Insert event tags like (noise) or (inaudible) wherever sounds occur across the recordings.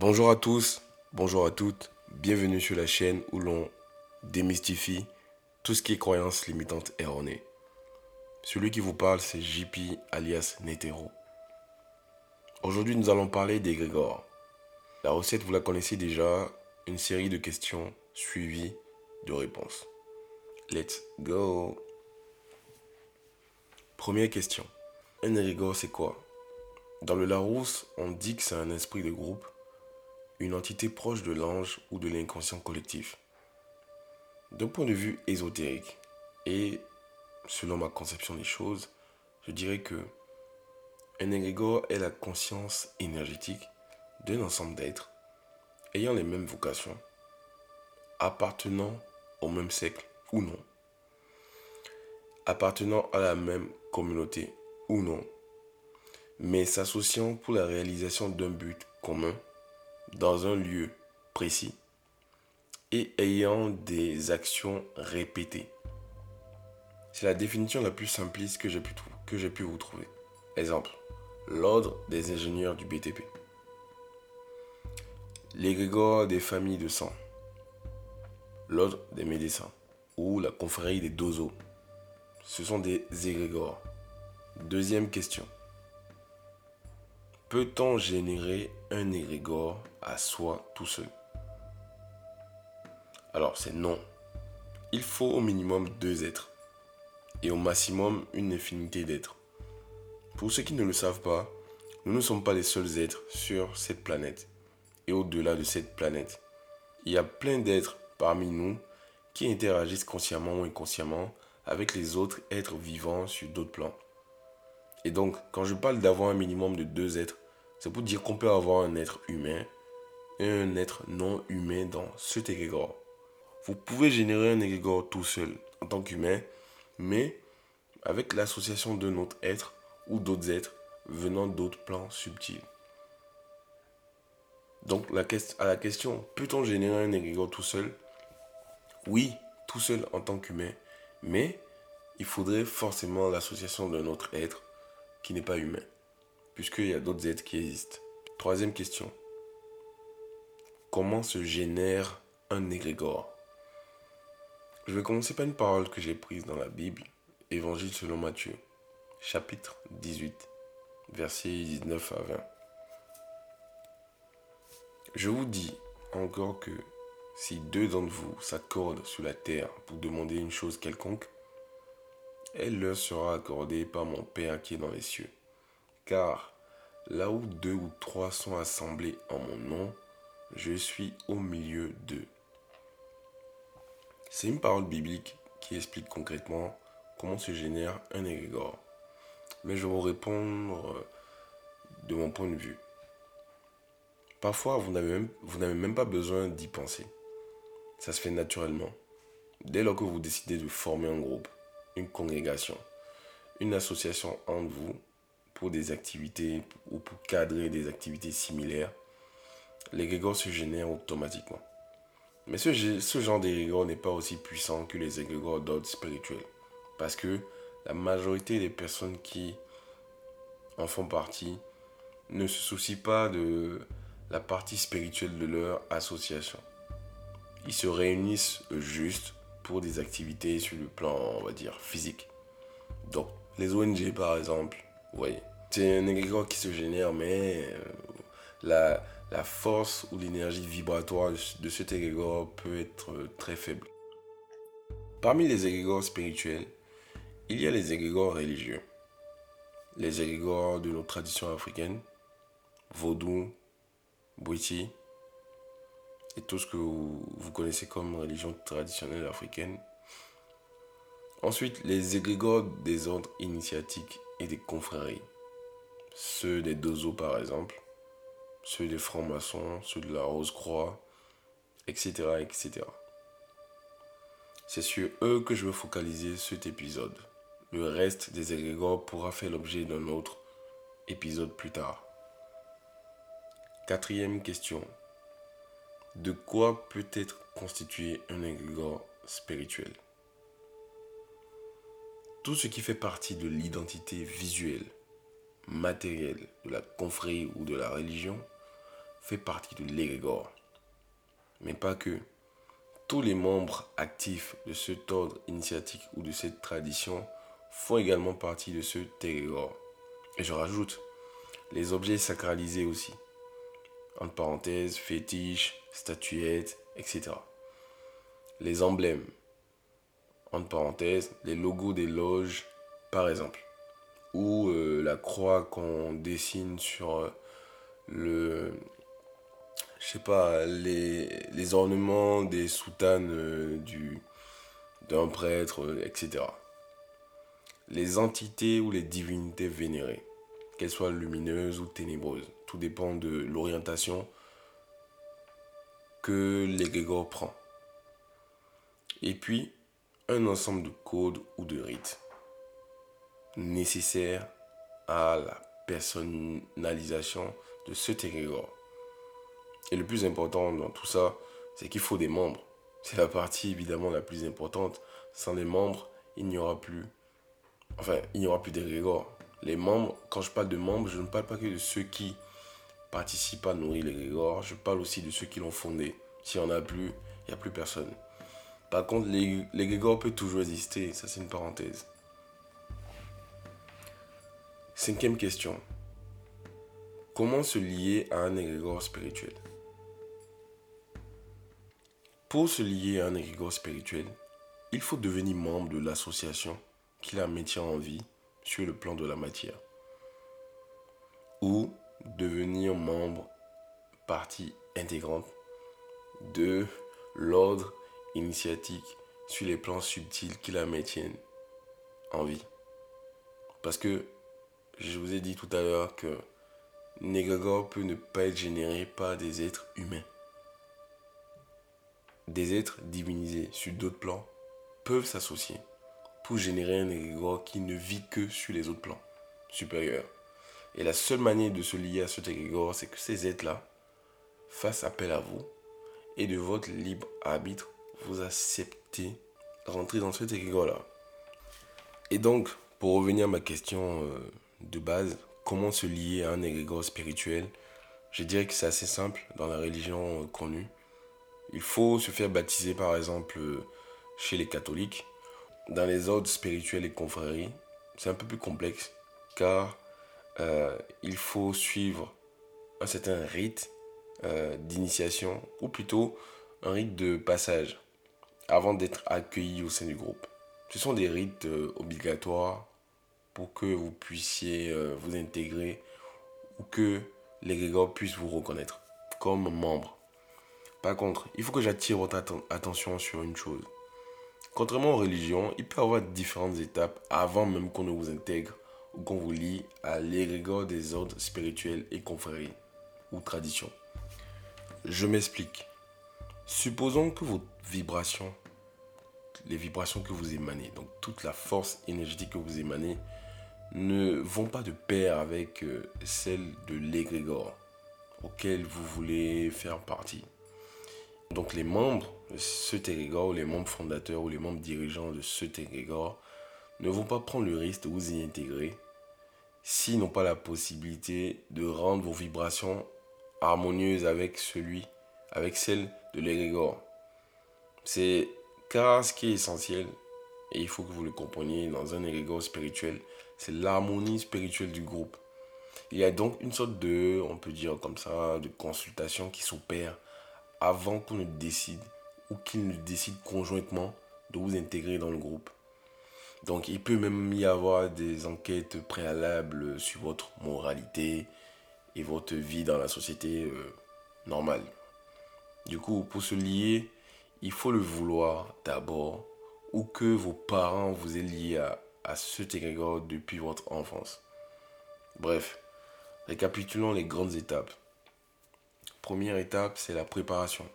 Bonjour à tous, bonjour à toutes, bienvenue sur la chaîne où l'on démystifie tout ce qui est croyance limitante erronée. Celui qui vous parle, c'est JP alias Netero. Aujourd'hui, nous allons parler des Grégor. La recette, vous la connaissez déjà, une série de questions suivies de réponses. Let's go! Première question. Un égrégore, c'est quoi? Dans le Larousse, on dit que c'est un esprit de groupe, une entité proche de l'ange ou de l'inconscient collectif. D'un point de vue ésotérique et selon ma conception des choses, je dirais que un égrégore est la conscience énergétique d'un ensemble d'êtres ayant les mêmes vocations, appartenant au même siècle ou non, appartenant à la même communauté ou non, mais s'associant pour la réalisation d'un but commun dans un lieu précis et ayant des actions répétées. C'est la définition la plus simpliste que j'ai pu, vous trouver. Exemple, l'ordre des ingénieurs du BTP. L'égrégore des familles de sang. L'ordre des médecins. Ou la confrérie des dozos. Ce sont des égrégores. Deuxième question. Peut-on générer un égrégore à soi tout seul? Alors c'est non. Il faut au minimum deux êtres et au maximum une infinité d'êtres. Pour ceux qui ne le savent pas, nous ne sommes pas les seuls êtres sur cette planète et au-delà de cette planète. Il y a plein d'êtres parmi nous qui interagissent consciemment ou inconsciemment avec les autres êtres vivants sur d'autres plans. Et donc, quand je parle d'avoir un minimum de deux êtres, c'est pour dire qu'on peut avoir un être humain et un être non humain dans cet égrégore. Vous pouvez générer un égrégore tout seul en tant qu'humain, mais avec l'association d'un autre être ou d'autres êtres venant d'autres plans subtils. Donc la à la question, peut-on générer un égrégore tout seul? Oui, tout seul en tant qu'humain, mais il faudrait forcément l'association d'un autre être qui n'est pas humain, puisqu'il y a d'autres êtres qui existent. Troisième question. Comment se génère un égrégore? Je vais commencer par une parole que j'ai prise dans la Bible, Évangile selon Matthieu, chapitre 18, versets 19 à 20. Je vous dis encore que si deux d'entre vous s'accordent sur la terre pour demander une chose quelconque, elle leur sera accordée par mon Père qui est dans les cieux. Car là où deux ou trois sont assemblés en mon nom, je suis au milieu d'eux. C'est une parole biblique qui explique concrètement comment se génère un égrégore. Mais je vais vous répondre de mon point de vue. Parfois, vous n'avez même pas besoin d'y penser. Ça se fait naturellement. Dès lors que vous décidez de former un groupe, une congrégation, une association entre vous pour des activités ou pour cadrer des activités similaires, l'égrégore se génère automatiquement. Mais ce, ce genre d'égrégore n'est pas aussi puissant que les égrégores d'ordre spirituel. Parce que la majorité des personnes qui en font partie ne se soucient pas de la partie spirituelle de leur association. Ils se réunissent juste pour des activités sur le plan, on va dire, physique. Donc, les ONG, par exemple, oui, c'est un égrégore qui se génère, mais euh, la, force ou l'énergie vibratoire de cet égrégore peut être très faible. Parmi les égrégores spirituels, il y a les égrégores religieux. Les égrégores de nos traditions africaines, vaudou, bouiti, et tout ce que vous, connaissez comme religion traditionnelle africaine. Ensuite, les égrégores des ordres initiatiques et des confréries. Ceux des dozos par exemple, ceux des francs-maçons, ceux de la Rose-Croix, etc., etc. C'est sur eux que je veux focaliser cet épisode. Le reste des égrégores pourra faire l'objet d'un autre épisode plus tard. Quatrième question. De quoi peut être constitué un égrégore spirituel? Tout ce qui fait partie de l'identité visuelle, matérielle de la confrérie ou de la religion fait partie de l'égrégore. Mais pas que. Tous les membres actifs de cet ordre initiatique ou de cette tradition font également partie de ce égrégore. Et je rajoute, les objets sacralisés aussi. Entre parenthèses, fétiches, statuettes, etc. Les emblèmes. Entre parenthèses, les logos des loges, par exemple. Ou euh, la croix qu'on dessine sur euh, le. Je sais pas, les, ornements des soutanes euh, du, d'un prêtre, etc. Les entités ou les divinités vénérées qu'elle soit lumineuse ou ténébreuse. Tout dépend de l'orientation que l'égrégore prend. Et puis, un ensemble de codes ou de rites nécessaires à la personnalisation de ce égrégore. Et le plus important dans tout ça, c'est qu'il faut des membres. C'est la partie évidemment la plus importante. Sans les membres, il n'y aura plus. Enfin, il n'y aura plus d'égrégore. Les membres, quand je parle de membres, je ne parle pas que de ceux qui participent à nourrir l'égrégore, je parle aussi de ceux qui l'ont fondé. S'il n'y en a plus, il n'y a plus personne. Par contre, l'égrégore peut toujours exister, ça c'est une parenthèse. Cinquième question. Comment se lier à un égrégore spirituel? Pour se lier à un égrégore spirituel, il faut devenir membre de l'association qui la maintient en vie sur le plan de la matière. Ou devenir membre, partie intégrante de l'ordre initiatique sur les plans subtils qui la maintiennent en vie. Parce que je vous ai dit tout à l'heure que Négagor peut ne pas être généré par des êtres humains. Des êtres divinisés sur d'autres plans peuvent s'associer pour générer un égrégore qui ne vit que sur les autres plans supérieurs. Et la seule manière de se lier à cet égrégore, c'est que ces êtres-là fassent appel à vous et de votre libre arbitre, vous acceptez rentrer dans cet égrégore-là. Et donc, pour revenir à ma question euh, de base, comment se lier à un égrégore spirituel? Je dirais que c'est assez simple dans la religion euh, connue. Il faut se faire baptiser par exemple euh, chez les catholiques dans les ordres spirituels et confréries, c'est un peu plus complexe car il faut suivre un certain rite d'initiation ou plutôt un rite de passage avant d'être accueilli au sein du groupe. Ce sont des rites euh, obligatoires pour que vous puissiez vous intégrer ou que l'égrégore puisse vous reconnaître comme membre. Par contre, il faut que j'attire votre attention sur une chose. Contrairement aux religions, il peut y avoir différentes étapes avant même qu'on ne vous intègre ou qu'on vous lie à l'égrégore des ordres spirituels et confréries ou traditions. Je m'explique. Supposons que vos vibrations, les vibrations que vous émanez, donc toute la force énergétique que vous émanez, ne vont pas de pair avec euh, celle de l'égrégore auquel vous voulez faire partie. Donc les membres de ce égrégore, les membres fondateurs ou les membres dirigeants de ce égrégore ne vont pas prendre le risque de vous y intégrer s'ils n'ont pas la possibilité de rendre vos vibrations harmonieuses avec celle de l'égrégore. C'est car ce qui est essentiel, et il faut que vous le compreniez dans un égrégore spirituel, c'est l'harmonie spirituelle du groupe. Il y a donc une sorte de, on peut dire comme ça, de consultation qui s'opère avant qu'on ne décide ou qu'ils ne décident conjointement de vous intégrer dans le groupe. Donc il peut même y avoir des enquêtes préalables sur votre moralité et votre vie dans la société euh, normale. Du coup, pour se lier, il faut le vouloir d'abord ou que vos parents vous aient lié à, à ce égrégore depuis votre enfance. Bref, récapitulons les grandes étapes. Première étape, c'est la préparation.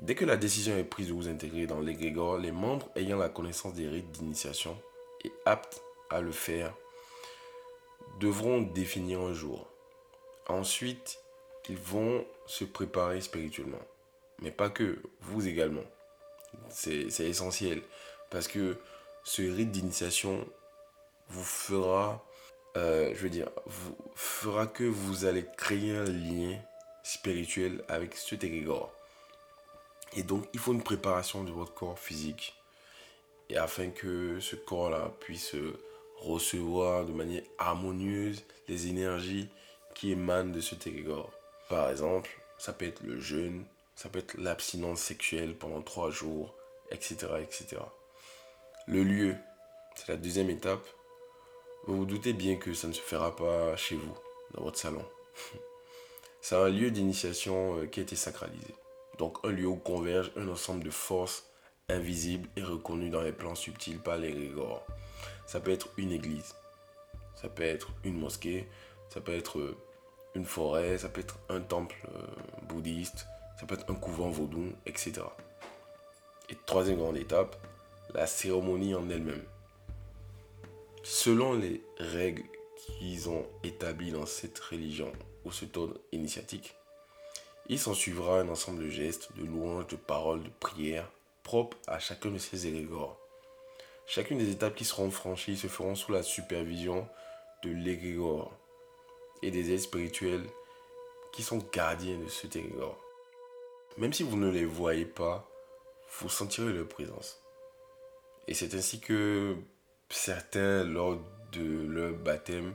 Dès que la décision est prise de vous intégrer dans l'égrégore, les membres ayant la connaissance des rites d'initiation et aptes à le faire devront définir un jour. Ensuite, ils vont se préparer spirituellement. Mais pas que, vous également. C'est essentiel. Parce que ce rite d'initiation vous fera, euh, je veux dire, vous fera que vous allez créer un lien spirituel avec cet égrégore. Et donc, il faut une préparation de votre corps physique. Et afin que ce corps-là puisse recevoir de manière harmonieuse les énergies qui émanent de cet égrégore. Par exemple, ça peut être le jeûne, ça peut être l'abstinence sexuelle pendant trois jours, etc., etc. Le lieu, c'est la deuxième étape. Vous vous doutez bien que ça ne se fera pas chez vous, dans votre salon. (laughs) C'est un lieu d'initiation euh, qui a été sacralisé. Donc un lieu où converge un ensemble de forces invisibles et reconnues dans les plans subtils par les régors. Ça peut être une église, ça peut être une mosquée, ça peut être euh, une forêt, ça peut être un temple euh, bouddhiste, ça peut être un couvent vaudou, etc. Et troisième grande étape, la cérémonie en elle-même. Selon les règles qu'ils ont établies dans cette religion ou ce ordre initiatique, il s'en suivra un ensemble de gestes, de louanges, de paroles, de prières propres à chacun de ces égrégores. Chacune des étapes qui seront franchies se feront sous la supervision de l'égrégore et des aides spirituels qui sont gardiens de cet égrégore. Même si vous ne les voyez pas, vous sentirez leur présence. Et c'est ainsi que certains, lors de leur baptême,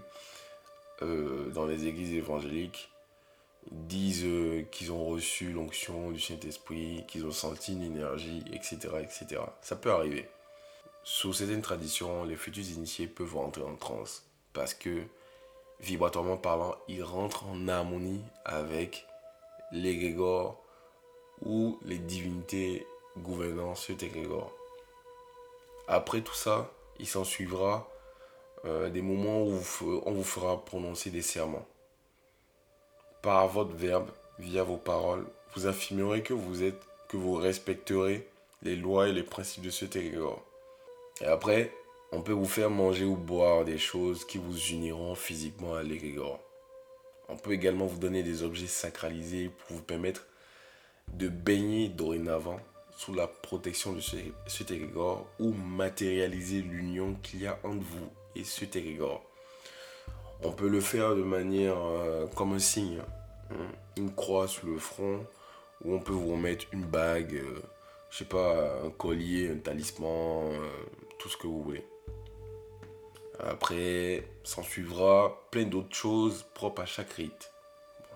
euh, dans les églises évangéliques, disent euh, qu'ils ont reçu l'onction du Saint-Esprit, qu'ils ont senti une énergie, etc., etc. Ça peut arriver. Sous certaines traditions, les futurs initiés peuvent rentrer en transe parce que, vibratoirement parlant, ils rentrent en harmonie avec l'égrégore ou les divinités gouvernant cet égrégore. Après tout ça, il s'en suivra euh, des moments où on vous fera prononcer des serments. Par votre verbe, via vos paroles, vous affirmerez que vous êtes, que vous respecterez les lois et les principes de cet égrégore. Et après, on peut vous faire manger ou boire des choses qui vous uniront physiquement à l'égrégore. On peut également vous donner des objets sacralisés pour vous permettre de baigner dorénavant sous la protection de cet égrégore ou matérialiser l'union qu'il y a entre vous et cet égrégore. On peut le faire de manière euh, comme un signe, hein. une croix sur le front, ou on peut vous remettre une bague, euh, je sais pas, un collier, un talisman, euh, tout ce que vous voulez. Après, s'en suivra plein d'autres choses propres à chaque rite.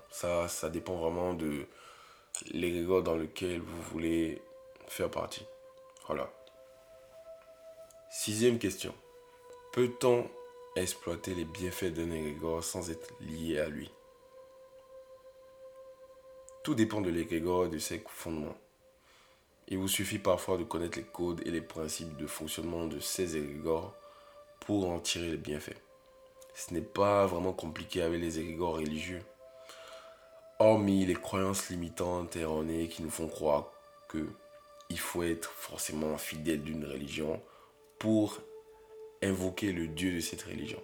ça, ça dépend vraiment de, l'égrégore dans lequel vous voulez faire partie. Voilà. Sixième question. Peut-on exploiter les bienfaits d'un égrégore sans être lié à lui? Tout dépend de l'égrégore et de ses fondements. Il vous suffit parfois de connaître les codes et les principes de fonctionnement de ces égrégores pour en tirer les bienfaits. Ce n'est pas vraiment compliqué avec les égrégores religieux hormis les croyances limitantes erronées qui nous font croire que il faut être forcément fidèle d'une religion pour invoquer le Dieu de cette religion.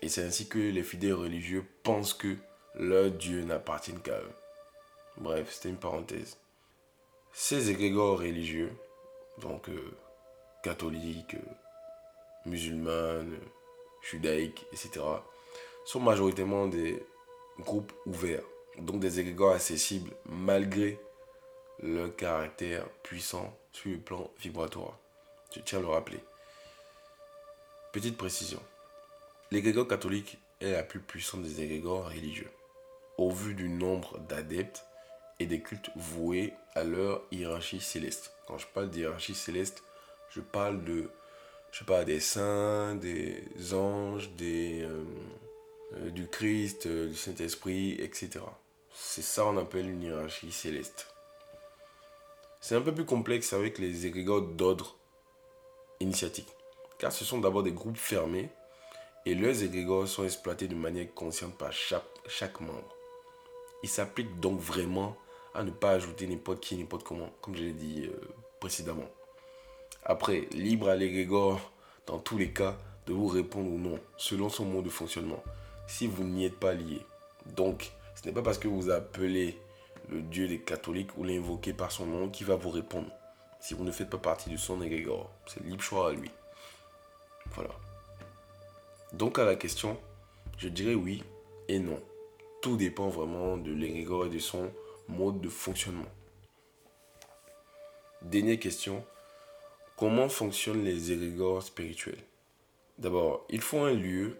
Et c'est ainsi que les fidèles religieux pensent que leur Dieu n'appartient qu'à eux. Bref, c'était une parenthèse. Ces égrégores religieux, donc euh, catholiques, euh, musulmanes, judaïques, etc., sont majoritairement des groupes ouverts donc des égrégores accessibles malgré leur caractère puissant sur le plan vibratoire. Je tiens à le rappeler. Petite précision. L'égrégore catholique est la plus puissante des égrégores religieux, au vu du nombre d'adeptes et des cultes voués à leur hiérarchie céleste. Quand je parle d'hiérarchie céleste, je parle de, des saints, des anges, euh, euh, du Christ, euh, du Saint-Esprit, etc. C'est ça qu'on appelle une hiérarchie céleste. C'est un peu plus complexe avec les égrégores d'ordre initiatique, car ce sont d'abord des groupes fermés et leurs égrégores sont exploités de manière consciente par chaque, chaque membre. Il s'applique donc vraiment à ne pas ajouter n'importe qui, n'importe comment, comme je l'ai dit euh, précédemment. Après, libre à l'égrégore, dans tous les cas, de vous répondre ou non, selon son mode de fonctionnement, si vous n'y êtes pas lié. Donc, ce n'est pas parce que vous appelez le Dieu des catholiques ou l'invoquez par son nom qu'il va vous répondre. Si vous ne faites pas partie de son égrégore, c'est libre choix à lui. Voilà. Donc à la question, je dirais oui et non. tout dépend vraiment de l'égrégore et de son mode de fonctionnement. Dernière question. Comment fonctionnent les égrégores spirituels? D'abord, il faut un lieu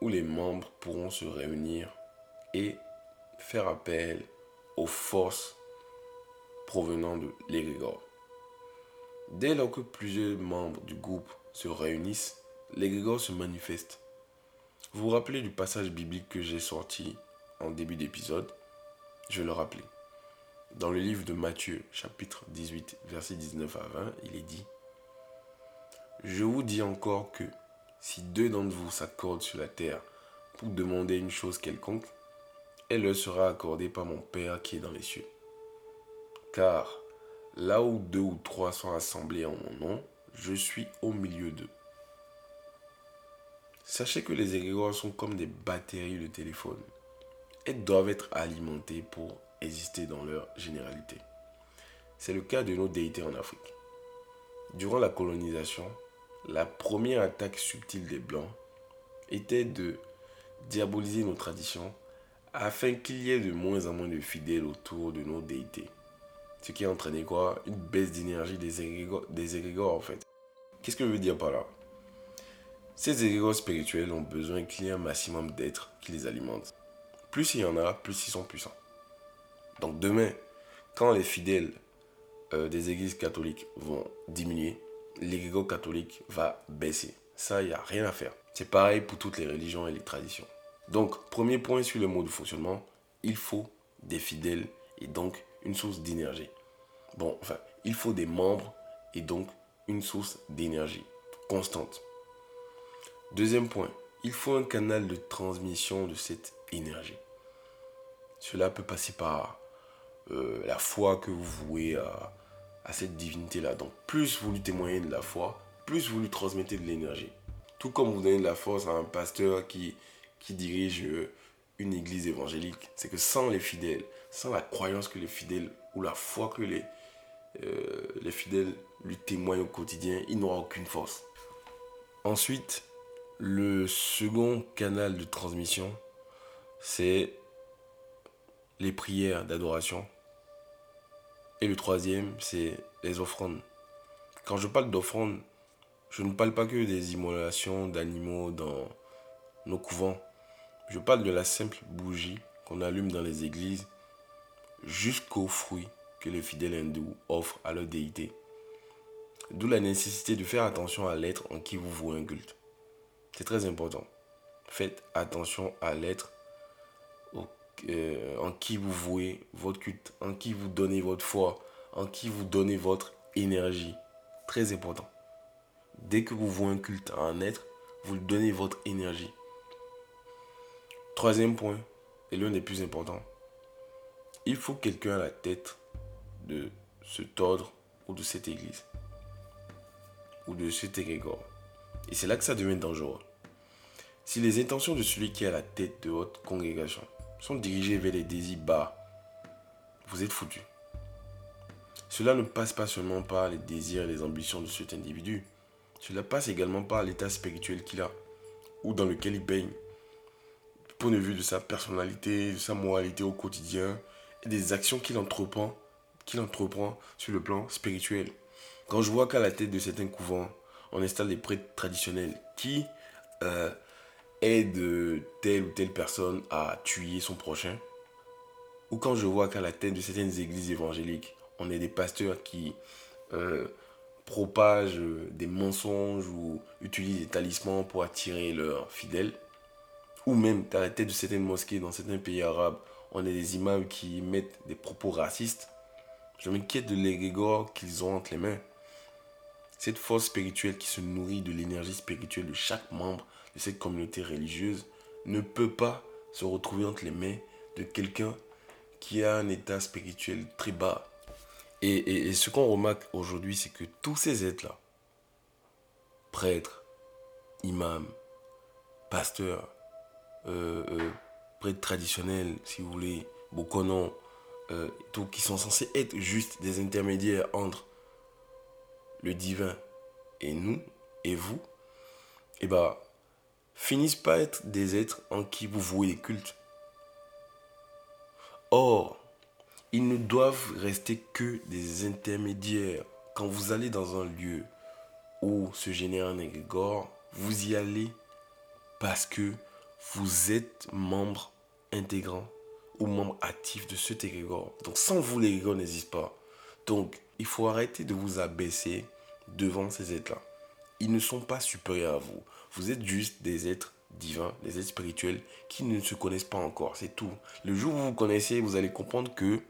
où les membres pourront se réunir et faire appel aux forces provenant de l'égrégore. Dès lors que plusieurs membres du groupe se réunissent, l'égrégore se manifeste. Vous vous rappelez du passage biblique que j'ai sorti en début d'épisode? Je le rappeler. Dans le livre de Matthieu, chapitre 18, verset 19 à 20, il est dit Je vous dis encore que si deux d'entre vous s'accordent sur la terre pour demander une chose quelconque, elle leur sera accordée par mon Père qui est dans les cieux. Car là où deux ou trois sont assemblés en mon nom, je suis au milieu d'eux. Sachez que les égrégores sont comme des batteries de téléphone. Elles doivent être alimentées pour exister dans leur généralité. C'est le cas de nos déités en Afrique. Durant la colonisation, la première attaque subtile des Blancs était de diaboliser nos traditions afin qu'il y ait de moins en moins de fidèles autour de nos déités. Ce qui a entraîné quoi? Une baisse d'énergie des égrégores, en fait. Qu'est-ce que je veux dire par là? Ces égrégores spirituels ont besoin qu'il y ait un maximum d'êtres qui les alimentent. Plus il y en a, plus ils sont puissants. Donc demain, quand les fidèles euh, des églises catholiques vont diminuer, l'égrégore catholique va baisser. Ça, il n'y a rien à faire. C'est pareil pour toutes les religions et les traditions. Donc, premier point sur le mode de fonctionnement, il faut des fidèles et donc une source d'énergie. Bon, enfin, il faut des membres et donc une source d'énergie constante. Deuxième point, il faut un canal de transmission de cette énergie. Cela peut passer par euh, la foi que vous vouez à, à cette divinité-là. Donc plus vous lui témoignez de la foi, plus vous lui transmettez de l'énergie. Tout comme vous donnez de la force à un pasteur qui, qui dirige euh, une église évangélique, c'est que sans les fidèles, sans la croyance que les fidèles ou la foi que les, euh, les fidèles lui témoignent au quotidien, il n'aura aucune force. Ensuite, le second canal de transmission, c'est les prières d'adoration. Et le troisième, c'est les offrandes. Quand je parle d'offrandes, je ne parle pas que des immolations d'animaux dans nos couvents. Je parle de la simple bougie qu'on allume dans les églises jusqu'aux fruits que les fidèles hindous offrent à leur déité. D'où la nécessité de faire attention à l'être en qui vous vouez un culte. C'est très important. Faites attention à l'être euh, en qui vous vouez votre culte, en qui vous donnez votre foi, en qui vous donnez votre énergie. Très important. Dès que vous vouez un culte à un être, vous lui donnez votre énergie. Troisième point, et l'un des plus importants, il faut quelqu'un à la tête de cet ordre ou de cette église ou de cet égrégore. Et c'est là que ça devient dangereux. Si les intentions de celui qui est à la tête de votre congrégation sont dirigées vers les désirs bas, vous êtes foutu. Cela ne passe pas seulement par les désirs et les ambitions de cet individu, cela passe également par l'état spirituel qu'il a ou dans lequel il baigne point de vue de sa personnalité, de sa moralité au quotidien et des actions qu'il entreprend, sur le plan spirituel. Quand je vois qu'à la tête de certains couvents, on installe des prêtres traditionnels qui euh, aident telle ou telle personne à tuer son prochain, ou quand je vois qu'à la tête de certaines églises évangéliques, on est des pasteurs qui euh, propagent des mensonges ou utilisent des talismans pour attirer leurs fidèles, ou même à la tête de certaines mosquées dans certains pays arabes, on a des imams qui mettent des propos racistes. Je m'inquiète de l'égrégore qu'ils ont entre les mains. Cette force spirituelle qui se nourrit de l'énergie spirituelle de chaque membre de cette communauté religieuse ne peut pas se retrouver entre les mains de quelqu'un qui a un état spirituel très bas. Et, et ce qu'on remarque aujourd'hui, c'est que tous ces êtres-là, prêtres, imams, pasteurs, euh, euh, prêtres traditionnels, si vous voulez, beaucoup non, euh, tout, qui sont censés être juste des intermédiaires entre le divin et nous, et vous, et eh bah, finissent par être des êtres en qui vous vouez des cultes. Or, ils ne doivent rester que des intermédiaires. Quand vous allez dans un lieu où se génère un égrégore, vous y allez parce que vous êtes membre intégrant ou membre actif de cet égrégore. Donc sans vous, l'égrégore n'existe pas. Donc il faut arrêter de vous abaisser devant ces êtres-là. Ils ne sont pas supérieurs à vous. Vous êtes juste des êtres divins, des êtres spirituels qui ne se connaissent pas encore. C'est tout. Le jour où vous vous connaissez, vous allez comprendre que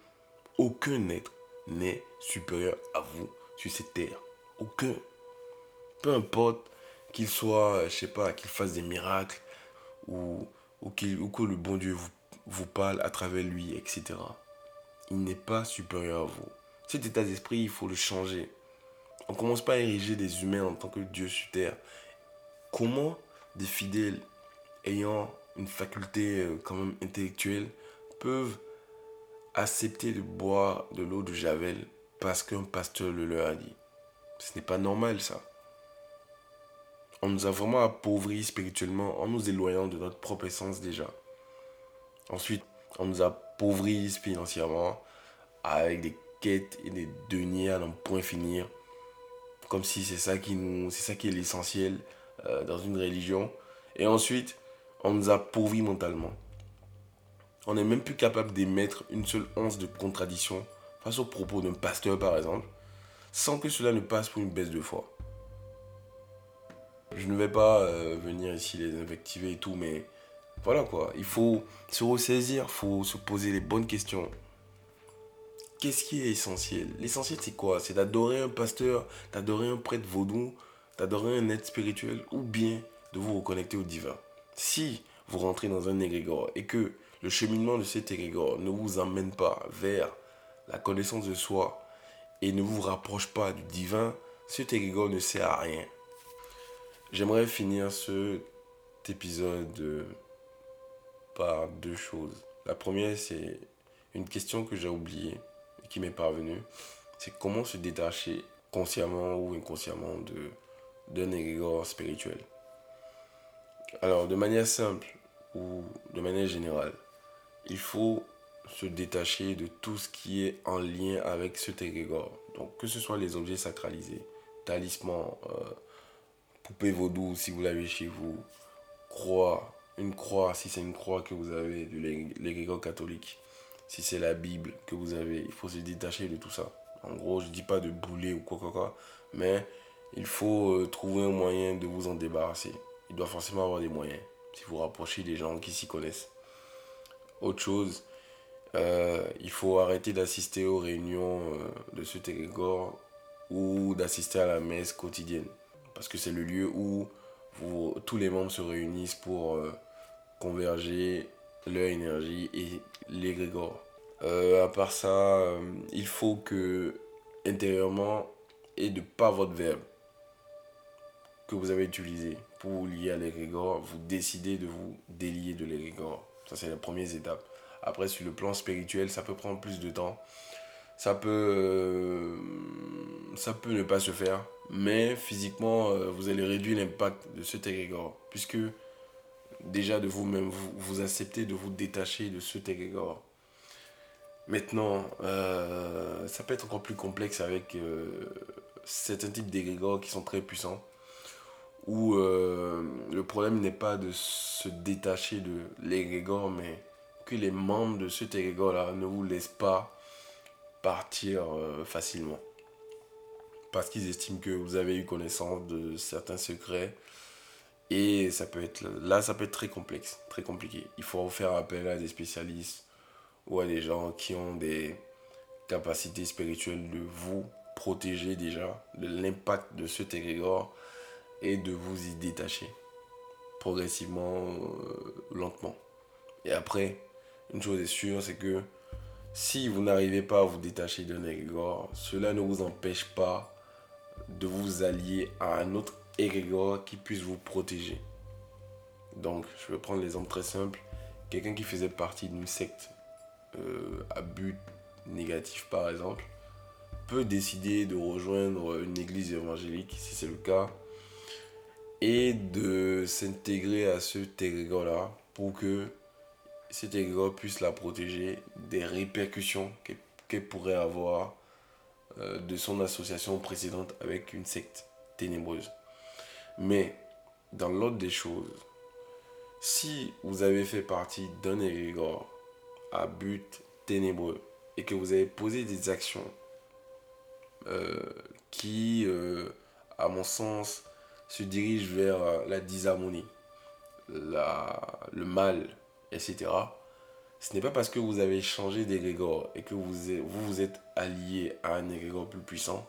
aucun être n'est supérieur à vous sur cette terre. Aucun. Peu importe qu'il soit, je sais pas, qu'il fasse des miracles ou, ou, ou que le bon Dieu vous, vous parle à travers lui, etc. Il n'est pas supérieur à vous. Cet état d'esprit, il faut le changer. On ne commence pas à ériger des humains en tant que Dieu sur terre. Comment des fidèles ayant une faculté euh, quand même intellectuelle peuvent accepter de boire de l'eau de Javel parce qu'un pasteur le leur a dit? Ce n'est pas normal ça. On nous a vraiment appauvris spirituellement en nous éloignant de notre propre essence déjà. Ensuite, on nous a appauvris financièrement avec des quêtes et des deniers à n'en point finir. Comme si c'est ça qui nous, c'est ça qui est l'essentiel euh, dans une religion. Et ensuite, on nous a pourvis mentalement. On n'est même plus capable d'émettre une seule once de contradiction face aux propos d'un pasteur, par exemple, sans que cela ne passe pour une baisse de foi. Je ne vais pas euh, venir ici les invectiver et tout, mais voilà quoi. Il faut se ressaisir, il faut se poser les bonnes questions. Qu'est-ce qui est essentiel? L'essentiel, c'est quoi? C'est d'adorer un pasteur, d'adorer un prêtre vaudou, d'adorer un être spirituel, ou bien de vous reconnecter au divin. Si vous rentrez dans un égrégore et que le cheminement de cet égrégore ne vous emmène pas vers la connaissance de soi et ne vous rapproche pas du divin, cet égrégore ne sert à rien. J'aimerais finir cet épisode par deux choses. La première, c'est une question que j'ai oubliée et qui m'est parvenue. C'est comment se détacher consciemment ou inconsciemment d'un égrégore spirituel. Alors, de manière simple ou de manière générale, il faut se détacher de tout ce qui est en lien avec ce égrégore. Donc, que ce soit les objets sacralisés, talismans, euh, poupée vaudou si vous l'avez chez vous, croix, une croix si c'est une croix que vous avez de l'égrégore catholique, si c'est la Bible que vous avez, il faut se détacher de tout ça. En gros, je dis pas de bouler ou quoi, quoi, quoi, mais il faut euh, trouver un moyen de vous en débarrasser. Il doit forcément avoir des moyens si vous rapprochez des gens qui s'y connaissent. Autre chose, euh, il faut arrêter d'assister aux réunions euh, de ce égrégore ou d'assister à la messe quotidienne. Parce que c'est le lieu où tous les membres se réunissent pour converger leur énergie et l'égrégore. à part ça, il faut que intérieurement et de pas votre verbe que vous avez utilisé pour lier à l'égrégore, vous décidez de vous délier de l'égrégore. Ça, c'est la première étape. Après, sur le plan spirituel, ça peut prendre plus de temps. Ça peut, euh, ça peut ne pas se faire. Mais physiquement, euh, vous allez réduire l'impact de cet égrégore. Puisque déjà de vous-même, vous, vous acceptez de vous détacher de cet égrégore. Maintenant, euh, ça peut être encore plus complexe avec certains types d'égrégores qui sont très puissants où le problème n'est pas de se détacher de l'égrégore, mais que les membres de cet égrégore-là ne vous laissent pas partir euh, facilement. Parce qu'ils estiment que vous avez eu connaissance de certains secrets. Et ça peut être, là, ça peut être très complexe, très compliqué. Il faut faire appel à des spécialistes ou à des gens qui ont des capacités spirituelles de vous protéger déjà de l'impact de cet égrégore et de vous y détacher progressivement, euh, lentement. Et après, une chose est sûre, c'est que si vous n'arrivez pas à vous détacher d'un égrégore, cela ne vous empêche pas de vous allier à un autre égrégore qui puisse vous protéger. Donc, je vais prendre l'exemple très simple. Quelqu'un qui faisait partie d'une secte euh, à but négatif, par exemple, peut décider de rejoindre une église évangélique, si c'est le cas, et de s'intégrer à ce égrégore-là pour que cet égrégore puisse la protéger des répercussions qu'elle pourrait avoir euh, de son association précédente avec une secte ténébreuse. Mais dans l'ordre des choses, si vous avez fait partie d'un égrégore à but ténébreux et que vous avez posé des actions euh, qui, euh, à mon sens, se dirigent vers la disharmonie, la, le mal, etc. Ce n'est pas parce que vous avez changé d'égrégore et que vous, vous êtes allié à un égrégore plus puissant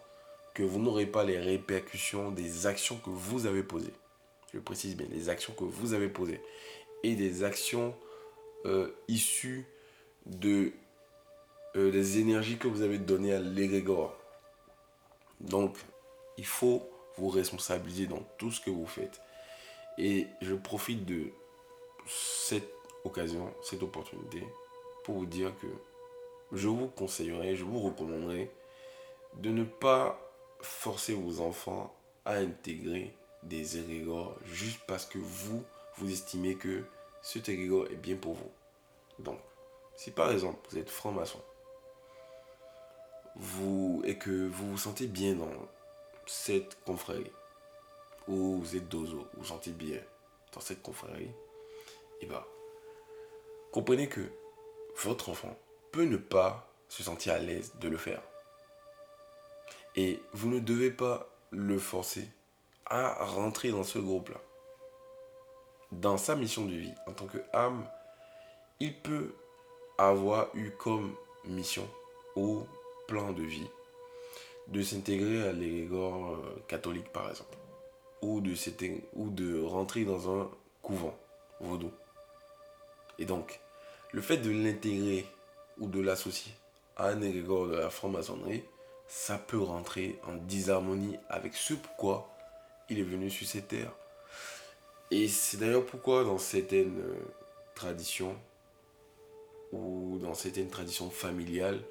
que vous n'aurez pas les répercussions des actions que vous avez posées. Je précise bien, les actions que vous avez posées. Et des actions euh, issues de, euh, des énergies que vous avez données à l'égrégore. Donc, il faut vous responsabiliser dans tout ce que vous faites. Et je profite de cette cette opportunité, pour vous dire que je vous conseillerais, je vous recommanderais de ne pas forcer vos enfants à intégrer des égrégores juste parce que vous, vous estimez que cet égrégore est bien pour vous. Donc, si par exemple vous êtes franc-maçon, vous, et que vous vous sentez bien dans cette confrérie, ou vous êtes dozo, vous vous sentez bien dans cette confrérie, et eh bien, comprenez que votre enfant peut ne pas se sentir à l'aise de le faire. Et vous ne devez pas le forcer à rentrer dans ce groupe-là. Dans sa mission de vie, en tant qu'âme, il peut avoir eu comme mission ou plan de vie de s'intégrer à l'égrégore euh, catholique par exemple, ou de, ou de rentrer dans un couvent vaudou. Et donc, le fait de l'intégrer ou de l'associer à un égrégore de la franc-maçonnerie, ça peut rentrer en disharmonie avec ce pourquoi il est venu sur cette terre. Et c'est d'ailleurs pourquoi dans certaines euh, traditions ou dans certaines traditions familiales,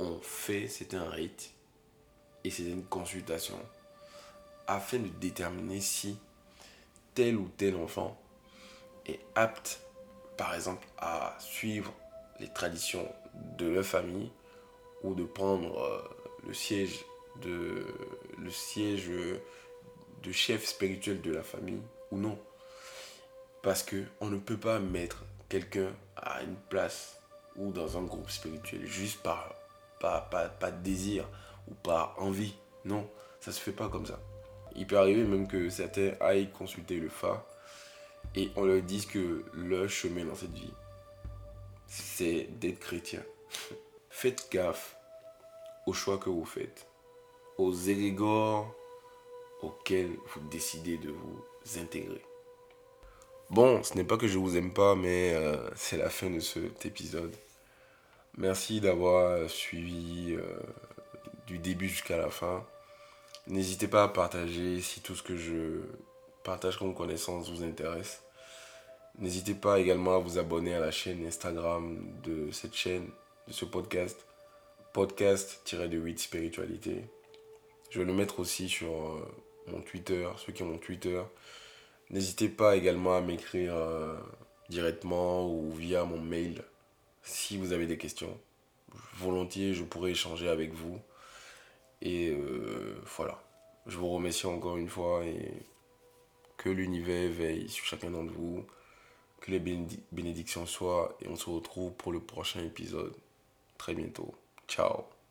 on fait, c'est un rite et c'est une consultation afin de déterminer si tel ou tel enfant est apte, par exemple, à suivre les traditions de leur famille ou de prendre euh, le siège de le siège de chef spirituel de la famille ou non. Parce que on ne peut pas mettre quelqu'un à une place ou dans un groupe spirituel juste par, par, désir ou par envie. Non, ça se fait pas comme ça. Il peut arriver même que certains aillent consulter le Fa et on leur dise que leur chemin dans cette vie, c'est d'être chrétien. (laughs) Faites gaffe aux choix que vous faites, aux égrégores auxquels vous décidez de vous intégrer. Bon, ce n'est pas que je vous aime pas, mais euh, c'est la fin de cet épisode. Merci d'avoir suivi euh, du début jusqu'à la fin. N'hésitez pas à partager si tout ce que je partage comme connaissance vous intéresse. N'hésitez pas également à vous abonner à la chaîne Instagram de cette chaîne, de ce podcast, podcast-de-8 spiritualité. Je vais le mettre aussi sur euh, mon Twitter, ceux qui ont mon Twitter. N'hésitez pas également à m'écrire euh, directement ou via mon mail si vous avez des questions. Volontiers, je pourrais échanger avec vous. Et euh, voilà. Je vous remercie encore une fois que l'univers veille sur chacun d'entre vous que les bénédictions soient et on se retrouve pour le prochain épisode très bientôt. Ciao